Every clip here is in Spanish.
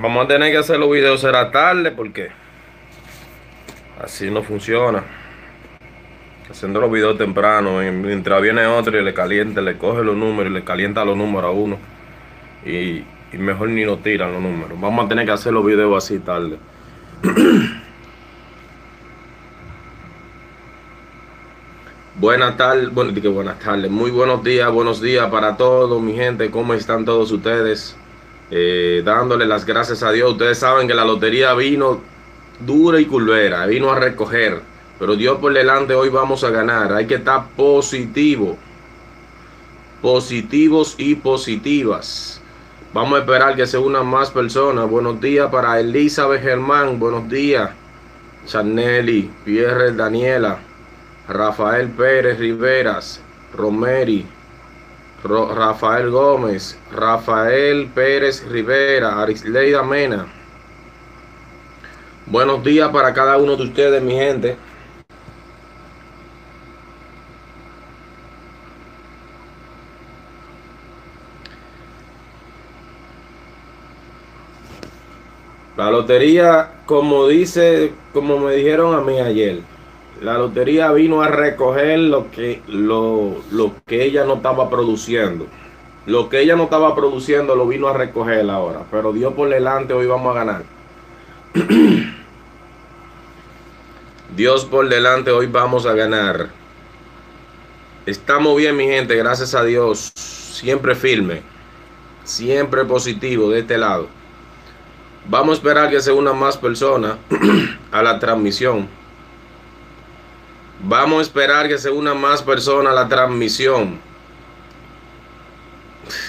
Vamos a tener que hacer los videos será tarde porque así no funciona. Haciendo los videos temprano, mientras viene otro y le calienta, le coge los números y le calienta los números a uno. Y, mejor ni lo tiran los números. Vamos a tener que hacer los videos así tarde. Buenas tardes, bueno, buenas tardes, muy buenos días, buenos días para todos, mi gente, ¿cómo están todos ustedes? Eh, dándole las gracias a Dios. Ustedes saben que la lotería vino dura y culvera, vino a recoger, pero Dios por delante hoy vamos a ganar. Hay que estar positivo, positivos y positivas. Vamos a esperar que se unan más personas. Buenos días para Elizabeth Germán, buenos días. Chaneli, Pierre Daniela. Rafael Pérez Riveras, Romeri, Rafael Gómez, Rafael Pérez Rivera, Arisleida Mena. Buenos días para cada uno de ustedes, mi gente. La lotería, como dice, como me dijeron a mí ayer, la lotería vino a recoger lo que, lo, lo que ella no estaba produciendo. Lo que ella no estaba produciendo lo vino a recoger ahora. Pero Dios por delante, hoy vamos a ganar. Dios por delante, hoy vamos a ganar. Estamos bien, mi gente, gracias a Dios. Siempre firme. Siempre positivo de este lado. Vamos a esperar que se unan más personas a la transmisión. Vamos a esperar que se una más personas a la transmisión.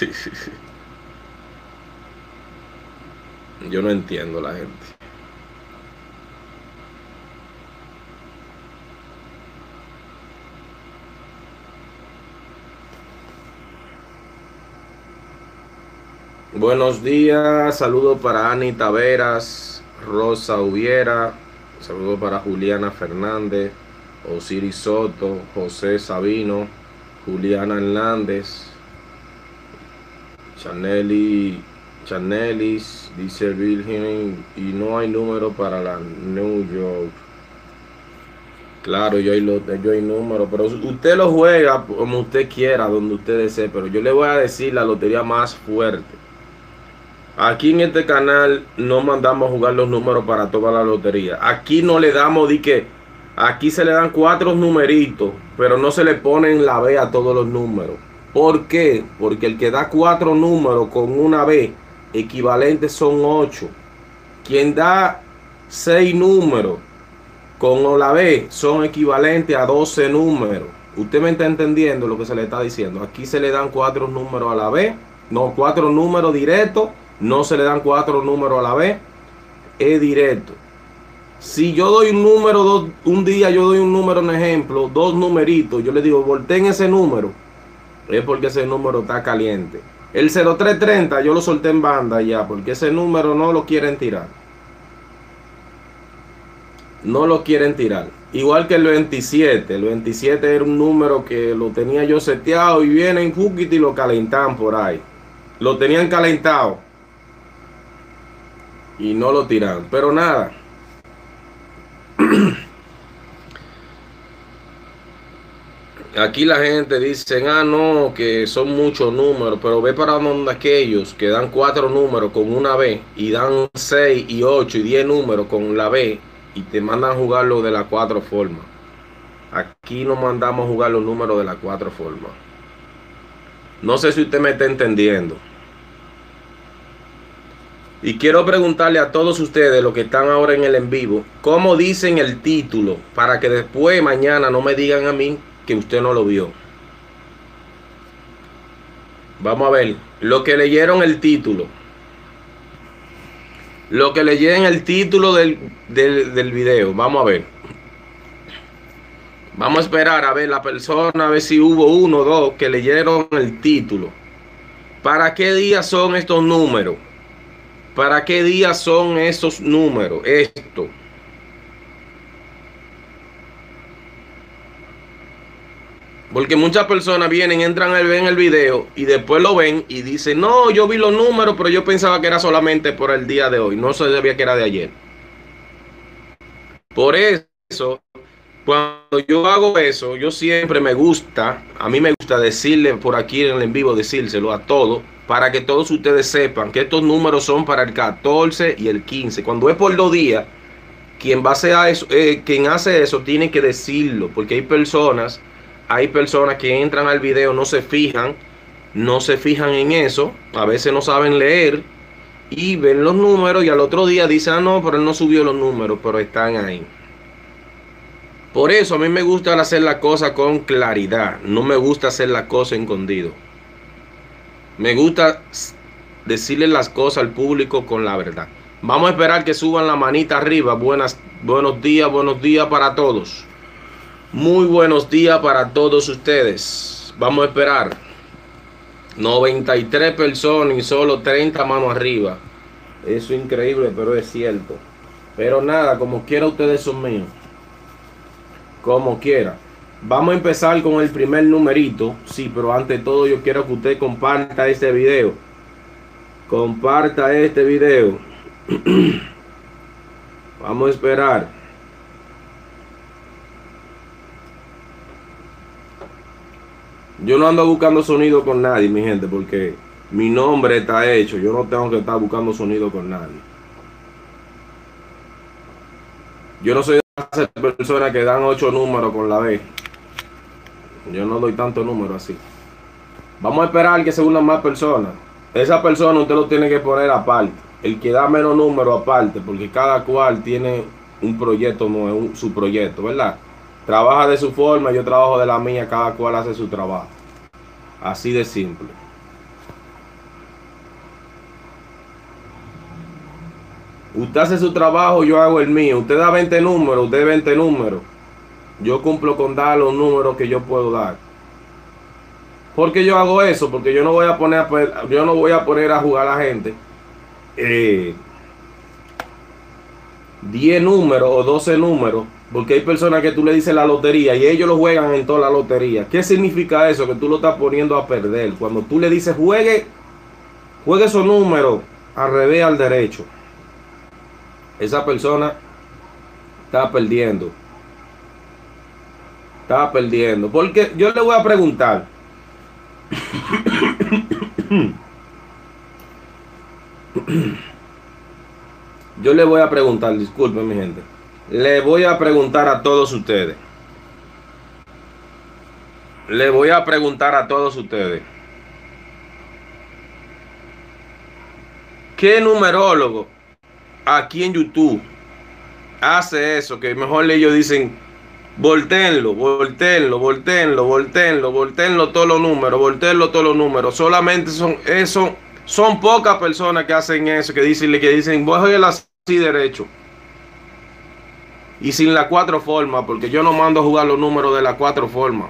Yo no entiendo la gente. Buenos días, saludos para Ani Taveras, Rosa Hubiera, saludos para Juliana Fernández. Osiris Soto, José Sabino, Juliana Hernández, Chaneli, Chanelis, dice Virgin, y no hay número para la New York. Claro, yo hay, yo hay número, pero usted lo juega como usted quiera, donde usted desee, pero yo le voy a decir la lotería más fuerte. Aquí en este canal no mandamos a jugar los números para toda la lotería. Aquí no le damos de que Aquí se le dan cuatro numeritos, pero no se le ponen la B a todos los números. ¿Por qué? Porque el que da cuatro números con una B equivalentes son ocho. Quien da seis números con la B son equivalentes a 12 números. Usted me está entendiendo lo que se le está diciendo. Aquí se le dan cuatro números a la B, no cuatro números directos, no se le dan cuatro números a la B, es directo. Si yo doy un número, un día yo doy un número, un ejemplo, dos numeritos, yo le digo, volteen ese número, es porque ese número está caliente. El 0330 yo lo solté en banda ya, porque ese número no lo quieren tirar. No lo quieren tirar. Igual que el 27. El 27 era un número que lo tenía yo seteado y vienen un y lo calentan por ahí. Lo tenían calentado. Y no lo tiran. Pero nada. Aquí la gente dice, ah, no, que son muchos números, pero ve para donde aquellos que dan cuatro números con una B y dan seis y ocho y diez números con la B y te mandan a jugarlo de las cuatro formas. Aquí no mandamos a jugar los números de las cuatro formas. No sé si usted me está entendiendo. Y quiero preguntarle a todos ustedes, los que están ahora en el en vivo, ¿cómo dicen el título? Para que después, mañana, no me digan a mí que usted no lo vio. Vamos a ver, lo que leyeron el título. Lo que leyeron el título del, del, video. Vamos a ver. Vamos a esperar a ver la persona, a ver si hubo uno o dos que leyeron el título. ¿Para qué día son estos números? ¿Para qué día son esos números? Esto. Porque muchas personas vienen, entran a ver el video y después lo ven y dicen, no, yo vi los números, pero yo pensaba que era solamente por el día de hoy. No sabía que era de ayer. Por eso, cuando yo hago eso, yo siempre me gusta, a mí me gusta decirle por aquí en el en vivo, decírselo a todos, para que todos ustedes sepan que estos números son para el 14 y el 15. Cuando es por dos días, quien, va a eso, eh, quien hace eso tiene que decirlo, porque hay personas hay personas que entran al video, no se fijan, no se fijan en eso, a veces no saben leer y ven los números y al otro día dicen, ah, no, pero él no subió los números, pero están ahí. Por eso a mí me gusta hacer la cosa con claridad, no me gusta hacer la cosa escondido. Me gusta decirle las cosas al público con la verdad. Vamos a esperar que suban la manita arriba. Buenas, buenos días, buenos días para todos. Muy buenos días para todos ustedes. Vamos a esperar. 93 personas y solo 30 manos arriba. Eso es increíble, pero es cierto. Pero nada, como quiera ustedes son míos. Como quiera. Vamos a empezar con el primer numerito. Sí, pero ante todo yo quiero que usted comparta este video. Comparta este video. Vamos a esperar. Yo no ando buscando sonido con nadie, mi gente, porque mi nombre está hecho. Yo no tengo que estar buscando sonido con nadie. Yo no soy de esas personas que dan ocho números con la B. Yo no doy tanto número así. Vamos a esperar que se unan más personas. Esa persona usted lo tiene que poner aparte. El que da menos número aparte, porque cada cual tiene un proyecto, no su proyecto, ¿verdad? Trabaja de su forma, yo trabajo de la mía, cada cual hace su trabajo. Así de simple. Usted hace su trabajo, yo hago el mío. Usted da 20 números, usted 20 números. Yo cumplo con dar los números que yo puedo dar. ¿Por qué yo hago eso? Porque yo no voy a poner a, yo no voy a poner a jugar a la gente. Eh, 10 números o 12 números porque hay personas que tú le dices la lotería y ellos lo juegan en toda la lotería. ¿Qué significa eso? Que tú lo estás poniendo a perder. Cuando tú le dices juegue, juegue esos números al revés, al derecho. Esa persona está perdiendo. Está perdiendo. Porque yo le voy a preguntar. yo le voy a preguntar, disculpen mi gente le voy a preguntar a todos ustedes. Le voy a preguntar a todos ustedes. ¿Qué numerólogo aquí en YouTube hace eso? Que mejor ellos dicen, volteenlo, volteenlo, volteenlo, volteenlo, volteenlo todos los números, volteenlo todos los números. Solamente son eso, son pocas personas que hacen eso, que dicen, que dicen, voy a así derecho y sin la cuatro formas, porque yo no mando a jugar los números de las cuatro formas.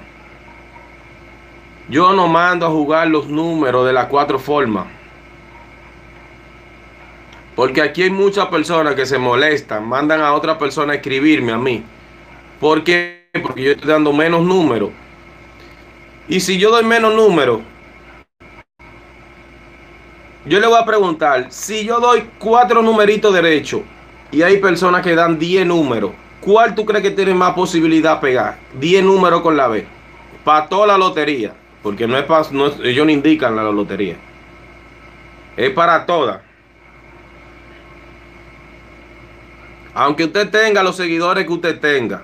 Yo no mando a jugar los números de las cuatro formas. Porque aquí hay muchas personas que se molestan, mandan a otra persona a escribirme a mí. ¿Por qué? Porque yo estoy dando menos números. Y si yo doy menos números, yo le voy a preguntar, si yo doy cuatro numeritos derechos, y hay personas que dan 10 números. ¿Cuál tú crees que tiene más posibilidad de pegar? 10 números con la B. Para toda la lotería. Porque no para. ellos no indican la lotería. Es para todas. Aunque usted tenga los seguidores que usted tenga.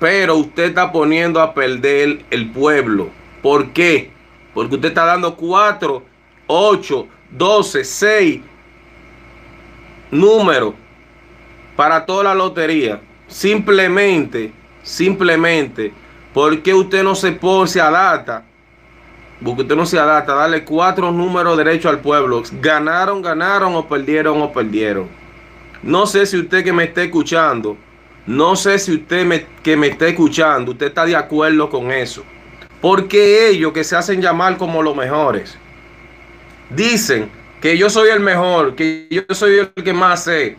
Pero usted está poniendo a perder el pueblo. ¿Por qué? Porque usted está dando 4, 8, 12, 6, número para toda la lotería. Simplemente, simplemente, porque usted no se se adapta, porque usted no se adapta, darle cuatro números derecho al pueblo. Ganaron, ganaron o perdieron o perdieron. No sé si usted que me está escuchando, no sé si usted que me está escuchando, usted está de acuerdo con eso. Porque ellos que se hacen llamar como los mejores, dicen que yo soy el mejor, que yo soy el que más sé.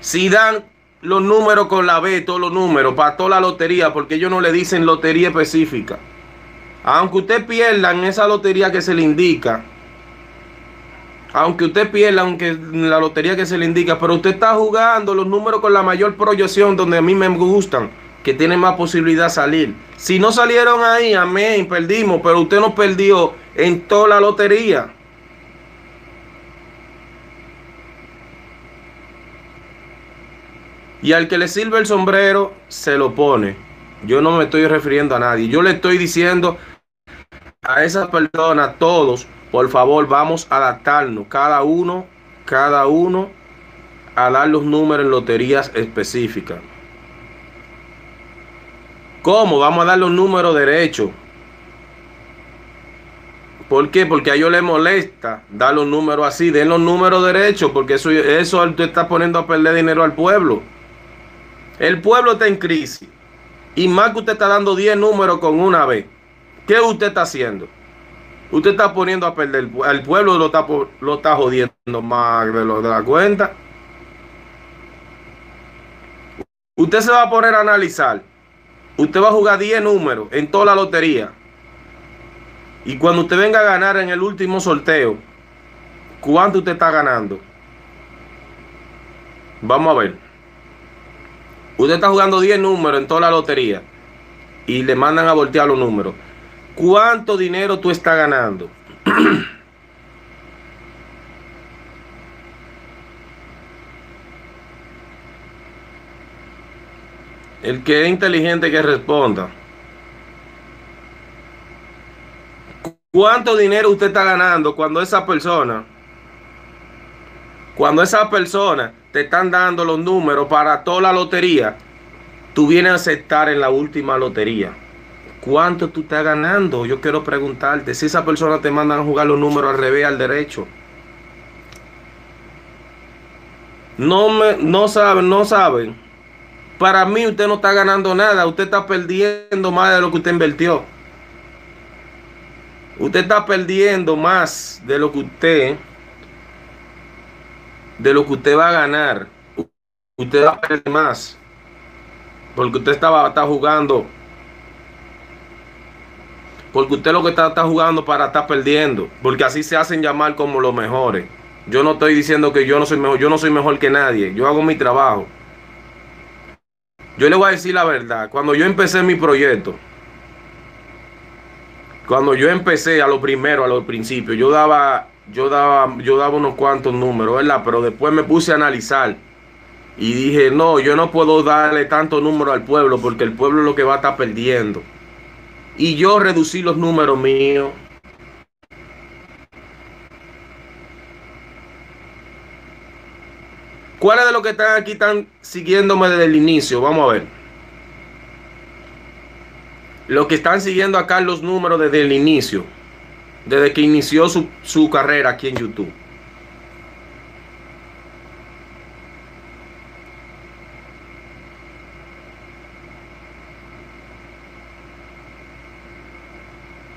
Si dan los números con la B, todos los números, para toda la lotería, porque ellos no le dicen lotería específica. Aunque usted pierda en esa lotería que se le indica, aunque usted pierda, aunque la lotería que se le indica, pero usted está jugando los números con la mayor proyección donde a mí me gustan, que tienen más posibilidad de salir. Si no salieron ahí, amén, perdimos, pero usted no perdió en toda la lotería. Y al que le sirve el sombrero, se lo pone. Yo no me estoy refiriendo a nadie. Yo le estoy diciendo a esas personas, todos, por favor, vamos a adaptarnos. Cada uno, cada uno, a dar los números en loterías específicas. ¿Cómo? Vamos a dar los números derechos. ¿Por qué? Porque a ellos les molesta dar los números así. Den los números derechos, porque eso, eso usted está poniendo a perder dinero al pueblo. El pueblo está en crisis. Y más que usted está dando 10 números con una vez. ¿Qué usted está haciendo? Usted está poniendo a perder. El pueblo lo está, lo está jodiendo más de, lo, de la cuenta. Usted se va a poner a analizar. Usted va a jugar 10 números en toda la lotería. Y cuando usted venga a ganar en el último sorteo, ¿cuánto usted está ganando? Vamos a ver. Usted está jugando 10 números en toda la lotería y le mandan a voltear los números. ¿Cuánto dinero tú estás ganando? El que es inteligente que responda. ¿Cuánto dinero usted está ganando cuando esa persona, cuando esa persona te están dando los números para toda la lotería, tú vienes a aceptar en la última lotería. ¿Cuánto tú estás ganando? Yo quiero preguntarte, si esa persona te manda a jugar los números al revés, al derecho. No me, no saben, no saben. Para mí usted no está ganando nada, usted está perdiendo más de lo que usted invirtió. Usted está perdiendo más de lo que usted de lo que usted va a ganar. Usted va a perder más. Porque usted estaba está jugando. Porque usted lo que está, está jugando para estar perdiendo. Porque así se hacen llamar como los mejores. Yo no estoy diciendo que yo no soy mejor. Yo no soy mejor que nadie. Yo hago mi trabajo. Yo le voy a decir la verdad. Cuando yo empecé mi proyecto. Cuando yo empecé a lo primero, a los principios, yo daba yo daba, yo daba unos cuantos números, ¿verdad? Pero después me puse a analizar y dije, no, yo no puedo darle tanto número al pueblo porque el pueblo es lo que va a estar perdiendo. Y yo reducí los números míos. ¿Cuáles de los que están aquí están siguiéndome desde el inicio? Vamos a ver. Los que están siguiendo acá los números desde el inicio desde que inició su, carrera aquí en YouTube.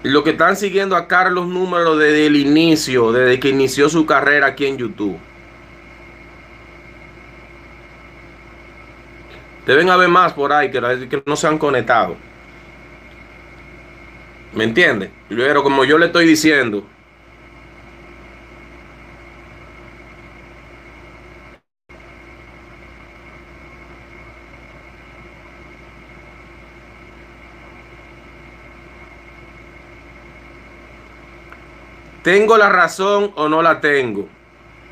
Lo que están siguiendo a Carlos Número desde el inicio, desde que inició su carrera aquí en YouTube. Deben haber más por ahí que, no se han conectado. ¿Me entiende? Pero como yo le estoy diciendo, ¿Tengo la razón o no la tengo?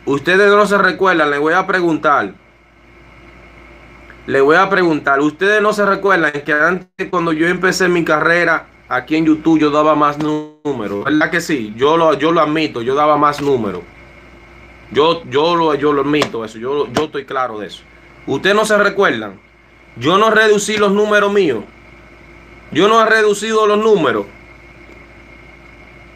Ustedes no se recuerdan, le voy a preguntar. Le voy a preguntar, ustedes no se recuerdan que antes cuando yo empecé mi carrera aquí en YouTube yo daba más números, ¿verdad que sí? Yo lo, yo lo admito, yo daba más números. Yo, yo, lo, yo lo admito eso, yo, yo estoy claro de eso. Ustedes no se recuerdan, yo no reducí los números míos. Yo no he reducido los números.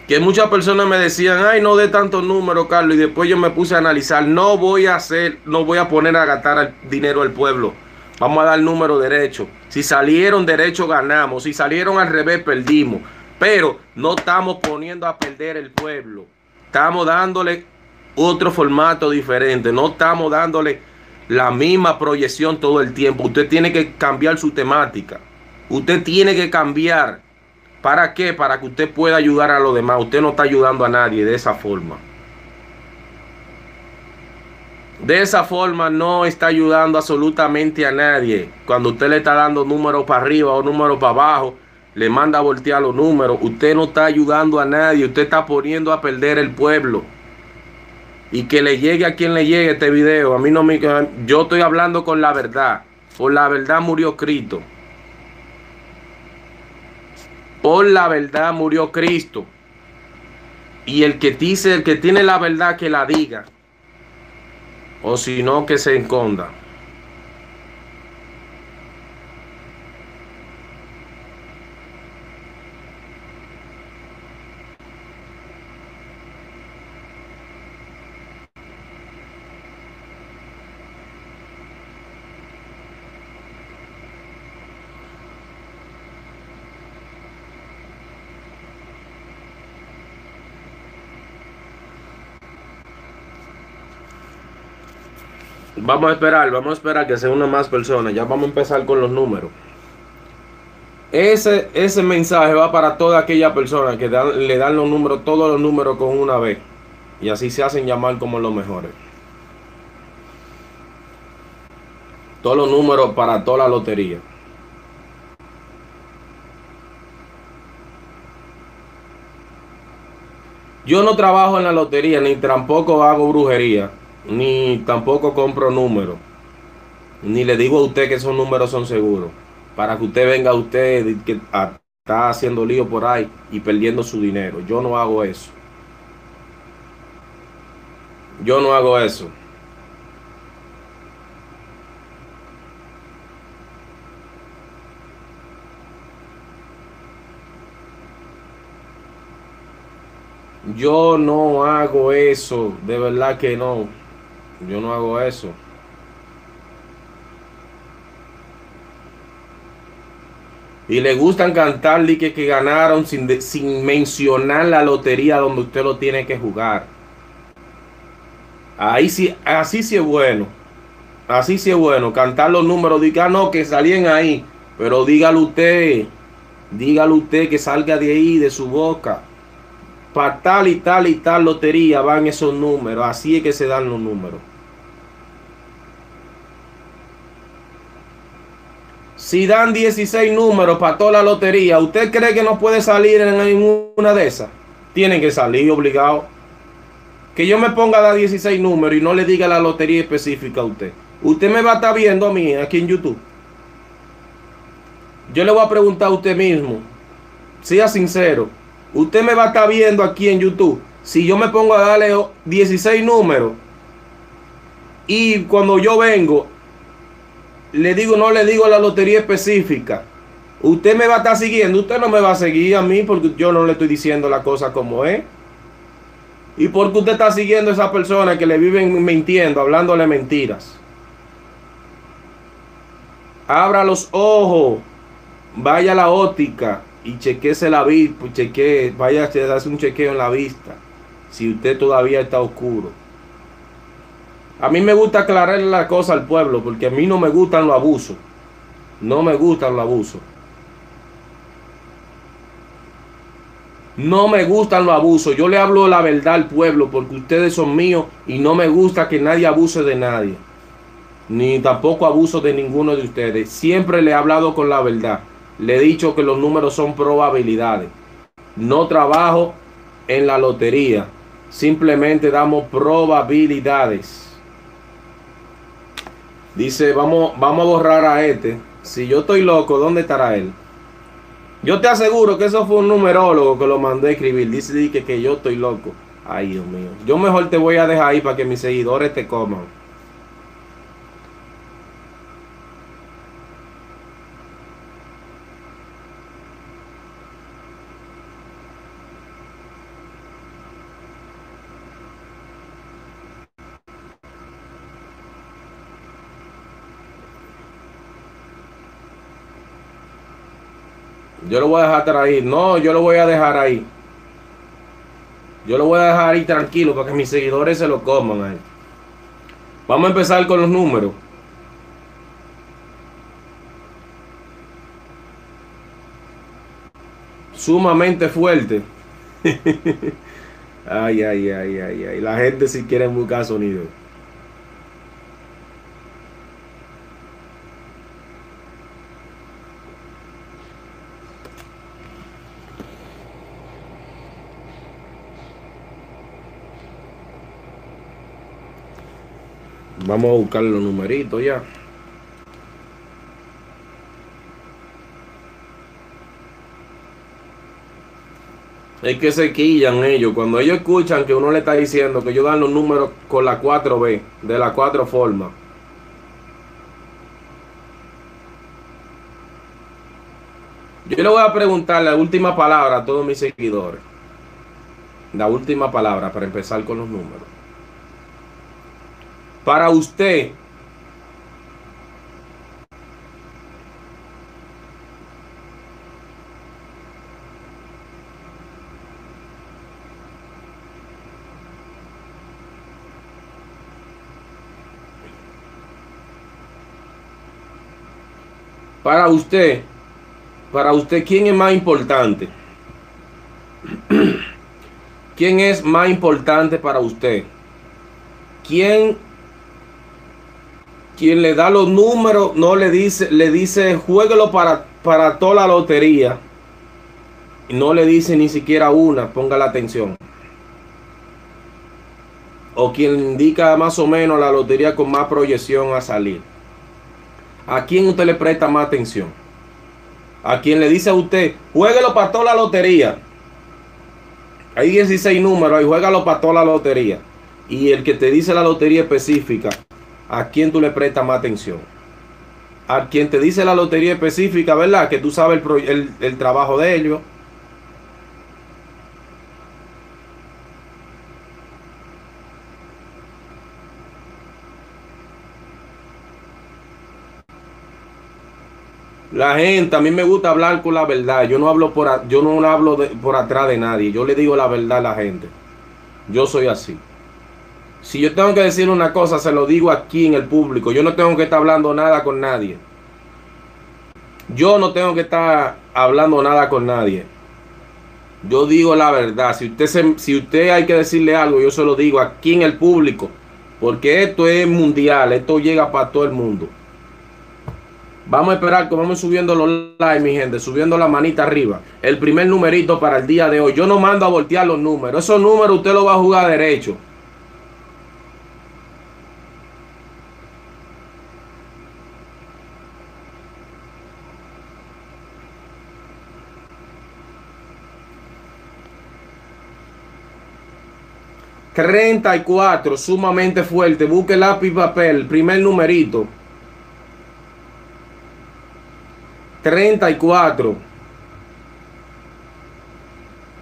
Que muchas personas me decían, ay, no de tantos números, Carlos. Y después yo me puse a analizar, no voy a hacer, no voy a poner a gastar dinero al pueblo. Vamos a dar número derecho. Si salieron derecho, ganamos. Si salieron al revés, perdimos. Pero no estamos poniendo a perder el pueblo. Estamos dándole otro formato diferente. No estamos dándole la misma proyección todo el tiempo. Usted tiene que cambiar su temática. Usted tiene que cambiar. ¿Para qué? Para que usted pueda ayudar a los demás. Usted no está ayudando a nadie de esa forma. De esa forma no está ayudando absolutamente a nadie. Cuando usted le está dando números para arriba o números para abajo, le manda a voltear los números. Usted no está ayudando a nadie. Usted está poniendo a perder el pueblo. Y que le llegue a quien le llegue este video. A mí no me... Yo estoy hablando con la verdad. Por la verdad murió Cristo. Por la verdad murió Cristo. Y el que dice, el que tiene la verdad que la diga. O si no, que se enconda. Vamos a esperar, vamos a esperar que se una más personas. Ya vamos a empezar con los números. Ese, ese mensaje va para toda aquella persona que le dan los números, todos los números con una vez. Y así se hacen llamar como los mejores. Todos los números para toda la lotería. Yo no trabajo en la lotería, ni tampoco hago brujería ni tampoco compro números. Ni le digo a usted que esos números son seguros. Para que usted venga a usted que está haciendo lío por ahí y perdiendo su dinero. Yo no hago eso. Yo no hago eso. Yo no hago eso, de verdad que no. Yo no hago eso. Y le gustan cantarle que, que ganaron sin, sin mencionar la lotería donde usted lo tiene que jugar. Ahí sí, así sí es bueno. Así sí es bueno. Cantar los números. Diga ah, no, que salían ahí. Pero dígalo usted. Dígalo usted que salga de ahí, de su boca. Para tal y tal y tal lotería van esos números. Así es que se dan los números. Si dan 16 números para toda la lotería, ¿usted cree que no puede salir en ninguna de esas? Tienen que salir obligado. Que yo me ponga a dar 16 números y no le diga la lotería específica a usted. Usted me va a estar viendo a mí aquí en YouTube. Yo le voy a preguntar a usted mismo. Sea sincero. Usted me va a estar viendo aquí en YouTube. Si yo me pongo a darle 16 números. Y cuando yo vengo le digo, no le digo la lotería específica. Usted me va a estar siguiendo, usted no me va a seguir a mí porque yo no le estoy diciendo la cosa como es. Y porque usted está siguiendo a esa persona que le viven mintiendo, hablándole mentiras. Abra los ojos, vaya a la óptica y chequese la vista, pues cheque, vaya a hacer un chequeo en la vista. Si usted todavía está oscuro. A mí me gusta aclarar la cosa al pueblo porque a mí no me gustan los abusos. No me gustan los abusos. No me gustan los abusos. Yo le hablo la verdad al pueblo porque ustedes son míos y no me gusta que nadie abuse de nadie. Ni tampoco abuso de ninguno de ustedes. Siempre le he hablado con la verdad. Le he dicho que los números son probabilidades. No trabajo en la lotería. Simplemente damos probabilidades. Dice, vamos, vamos a borrar a este. Si yo estoy loco, ¿dónde estará él? Yo te aseguro que eso fue un numerólogo que lo mandé a escribir. Dice que, que yo estoy loco. Ay, Dios mío. Yo mejor te voy a dejar ahí para que mis seguidores te coman. Yo lo voy a dejar ahí. No, yo lo voy a dejar ahí. Yo lo voy a dejar ahí tranquilo para que mis seguidores se lo coman ahí. Vamos a empezar con los números. Sumamente fuerte. ay, ay, ay, ay, ay. La gente si quiere buscar sonido. Vamos a buscar los numeritos ya. Es que se quillan ellos. Cuando ellos escuchan que uno le está diciendo que ellos dan los números con la 4B, de las cuatro formas. Yo le voy a preguntar la última palabra a todos mis seguidores. La última palabra para empezar con los números. Para usted, Para usted, para usted, ¿quién es más importante? ¿Quién es más importante para usted? ¿Quién, quien le da los números, no le dice, le dice, jueguelo para, para toda la lotería? Y no le dice ni siquiera una, ponga la atención. O quien indica más o menos la lotería con más proyección a salir. ¿A quién usted le presta más atención? A quien le dice a usted, jueguelo para toda la lotería. Hay 16 números ahí, juégalo para toda la lotería. Y el que te dice la lotería específica, ¿a quién tú le prestas más atención? A quien te dice la lotería específica, ¿verdad? Que tú sabes el, el trabajo de ellos. La gente, a mí me gusta hablar con la verdad. Yo no hablo por, yo no hablo por atrás de nadie. Yo le digo la verdad a la gente. Yo soy así. Si yo tengo que decir una cosa, se lo digo aquí en el público. Yo no tengo que estar hablando nada con nadie. Yo no tengo que estar hablando nada con nadie. Yo digo la verdad. Si usted, si usted hay que decirle algo, yo se lo digo aquí en el público. Porque esto es mundial. Esto llega para todo el mundo. Vamos a esperar que vamos subiendo los likes, mi gente, subiendo la manita arriba. El primer numerito para el día de hoy. Yo no mando a voltear los números. Esos números usted los va a jugar derecho. ...34, sumamente fuerte... ...busque lápiz y papel... ...primer numerito... 34.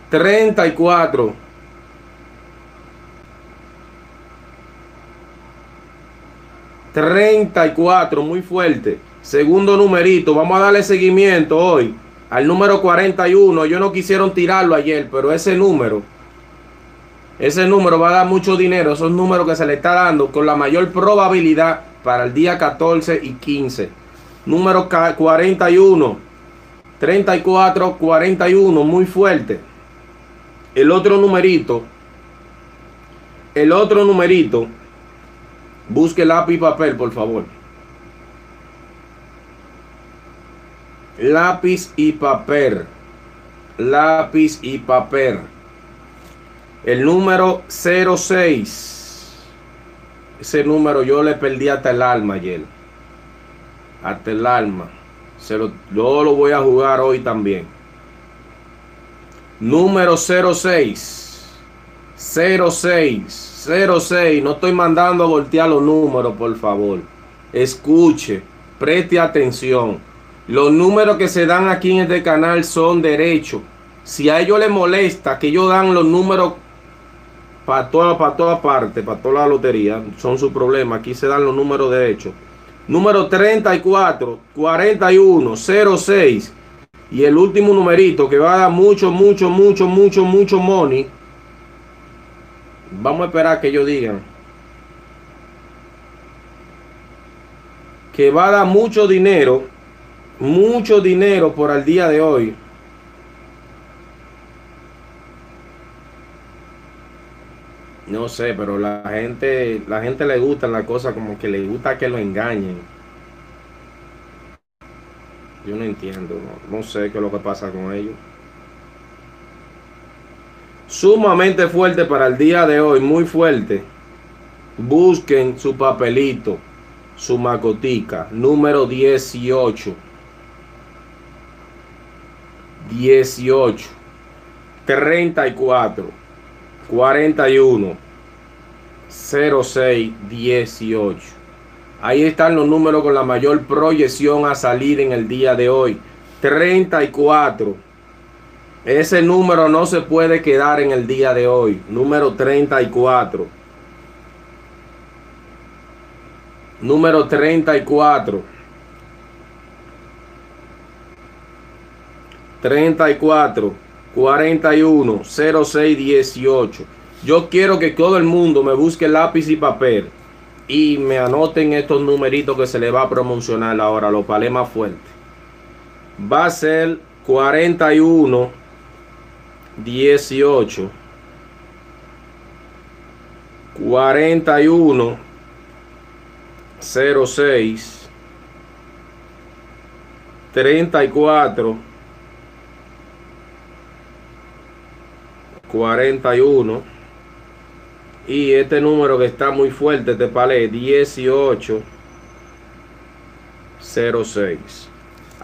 34. 34, muy fuerte. Segundo numerito, vamos a darle seguimiento hoy al número 41. Ellos no quisieron tirarlo ayer, pero ese número, ese número va a dar mucho dinero. Esos números que se le está dando con la mayor probabilidad para el día 14 y 15 número 41, 34, 41, muy fuerte. El otro numerito, el otro numerito, busque lápiz y papel, por favor. Lápiz y papel. Lápiz y papel. El número 06. Ese número yo le perdí hasta el alma ayer hasta el alma. Se lo, yo lo voy a jugar hoy también. Número 06. 06. 06. No estoy mandando a voltear los números, por favor. Escuche. Preste atención. Los números que se dan aquí en este canal son derechos. Si a ellos les molesta que ellos dan los números para toda, para toda parte, para toda la lotería, son su problema. Aquí se dan los números derechos número 34, 41, 06 y el último numerito que va a dar mucho, mucho, mucho, mucho, mucho money. Vamos a esperar que ellos digan. Que va a dar mucho dinero, mucho dinero por el día de hoy. No sé, pero la gente, la gente le gusta la cosa como que le gusta que lo engañen. Yo no entiendo, no, no sé qué es lo que pasa con ellos. Sumamente fuerte para el día de hoy, muy fuerte. Busquen su papelito, su macotica, número 18. 18, 34, 41, 06, 18. Ahí están los números con la mayor proyección a salir en el día de hoy. 34. Ese número no se puede quedar en el día de hoy. Número 34. Número 34. 34 41 06 18. Yo quiero que todo el mundo me busque lápiz y papel y me anoten estos numeritos que se le va a promocionar ahora, los palés más fuertes. Va a ser 41 18 41 06 34 41 y este número que está muy fuerte este palé 18 06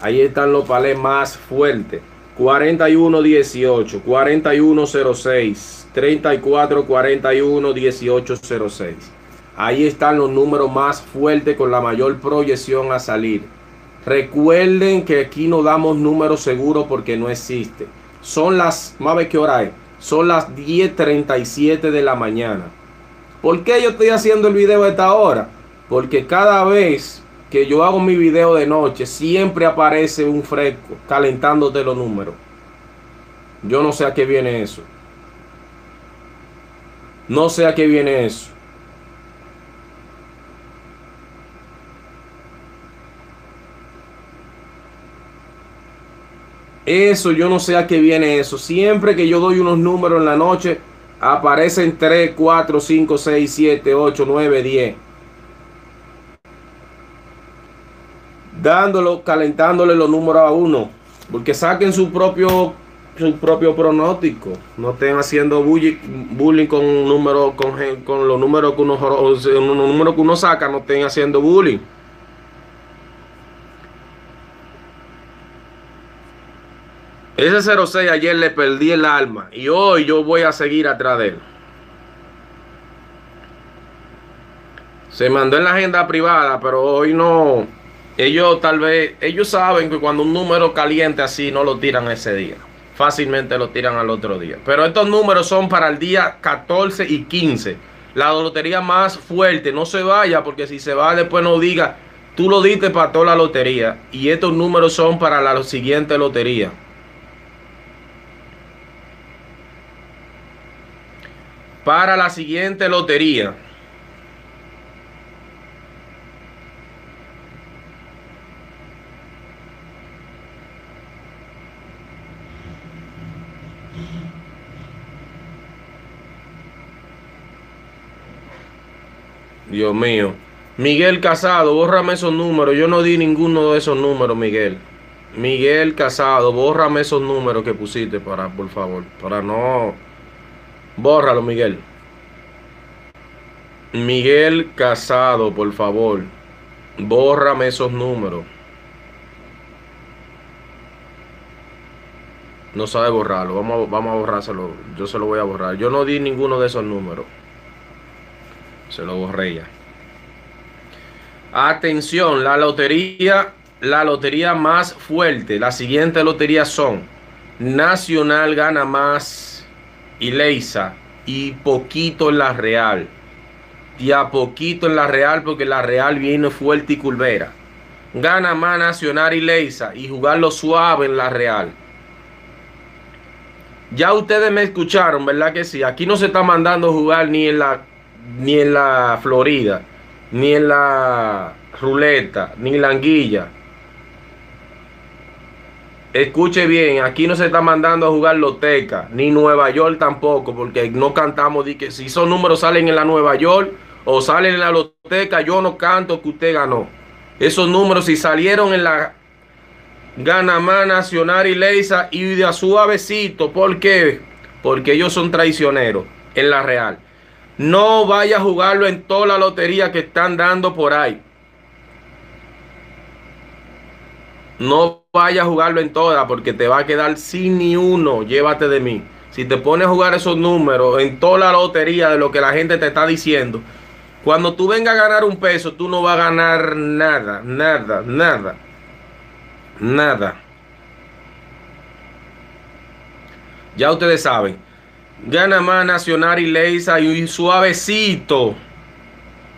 ahí están los palés más fuertes. 41 18 41 06 34 41 18 06 ahí están los números más fuertes con la mayor proyección a salir. Recuerden que aquí no damos números seguros porque no existe. Son las más qué hora es son las 10.37 de la mañana. ¿Por qué yo estoy haciendo el video a esta hora? Porque cada vez que yo hago mi video de noche, siempre aparece un fresco calentándote los números. Yo no sé a qué viene eso. No sé a qué viene eso. Eso, yo no sé a qué viene eso. Siempre que yo doy unos números en la noche, aparecen 3, 4, 5, 6, 7, 8, 9, 10. Dándolo, calentándole los números a uno. Porque saquen su propio su propio pronóstico. No estén haciendo bullying, con, número, con, con los números que uno, número que uno saca, no estén haciendo bullying. Ese 06 ayer le perdí el alma y hoy yo voy a seguir atrás de él. Se mandó en la agenda privada, pero hoy no. Ellos tal vez, ellos saben que cuando un número caliente así no lo tiran ese día. Fácilmente lo tiran al otro día. Pero estos números son para el día 14 y 15. La lotería más fuerte. No se vaya porque si se va después no diga, tú lo diste para toda la lotería. Y estos números son para la siguiente lotería. Para la siguiente lotería. Dios mío. Miguel Casado, bórrame esos números. Yo no di ninguno de esos números, Miguel. Miguel Casado, bórrame esos números que pusiste para, por favor, para no Bórralo, Miguel. Miguel Casado, por favor. Bórrame esos números. No sabe borrarlo. Vamos a, vamos a borrárselo. Yo se lo voy a borrar. Yo no di ninguno de esos números. Se lo borré ya. Atención, la lotería, la lotería más fuerte. Las siguientes loterías son Nacional gana más y Leisa y poquito en la Real. Y a poquito en la Real porque la Real viene fuerte y culvera. Gana más Nacional y Leisa y jugarlo suave en la Real. Ya ustedes me escucharon, ¿verdad que sí? Aquí no se está mandando jugar ni en la ni en la Florida, ni en la ruleta, ni en la anguilla. Escuche bien, aquí no se está mandando a jugar Loteca, ni Nueva York tampoco, porque no cantamos de si esos números salen en la Nueva York o salen en la Loteca, yo no canto que usted ganó. Esos números si salieron en la Ganamá Nacional y Leisa y de a suavecito, ¿por qué? Porque ellos son traicioneros en la Real. No vaya a jugarlo en toda la lotería que están dando por ahí. No vaya a jugarlo en todas porque te va a quedar sin ni uno. Llévate de mí. Si te pones a jugar esos números en toda la lotería de lo que la gente te está diciendo, cuando tú vengas a ganar un peso, tú no vas a ganar nada, nada, nada, nada. Ya ustedes saben. Gana más Nacional y Leisa y suavecito.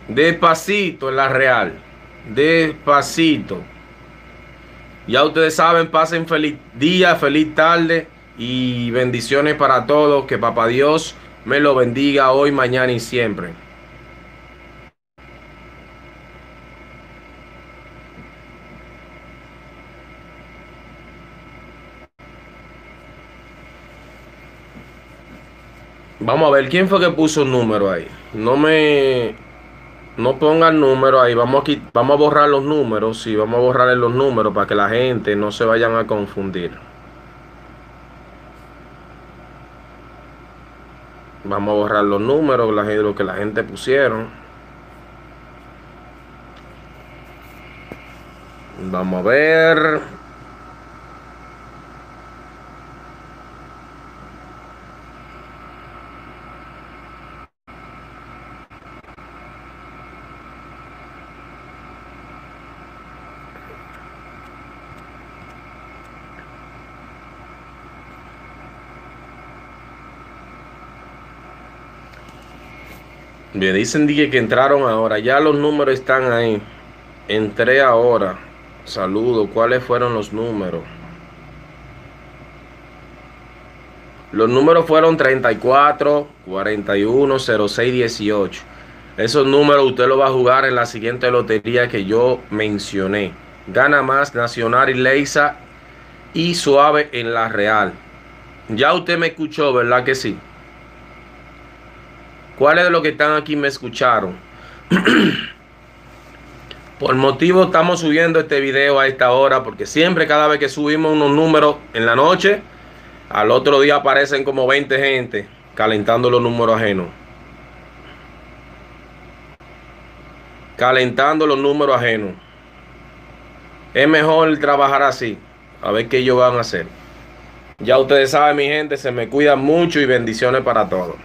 Despacito en la Real. Despacito. Ya ustedes saben, pasen feliz día, feliz tarde y bendiciones para todos. Que Papá Dios me lo bendiga hoy, mañana y siempre. Vamos a ver, ¿quién fue que puso un número ahí? No me no ponga el número ahí, vamos aquí, vamos a borrar los números, sí, vamos a borrar los números para que la gente no se vayan a confundir. Vamos a borrar los números, la lo que la gente pusieron. Vamos a ver. Dicen que, que entraron ahora. Ya los números están ahí. Entré ahora. Saludo. ¿Cuáles fueron los números? Los números fueron 34, 41, 06, 18. Esos números usted los va a jugar en la siguiente lotería que yo mencioné. Gana más Nacional y Leisa y Suave en la Real. Ya usted me escuchó, ¿verdad que sí? ¿Cuáles de los que están aquí me escucharon? Por motivo estamos subiendo este video a esta hora porque siempre cada vez que subimos unos números en la noche, al otro día aparecen como 20 gente calentando los números ajenos. Calentando los números ajenos. Es mejor trabajar así. A ver qué ellos van a hacer. Ya ustedes saben, mi gente, se me cuidan mucho y bendiciones para todos.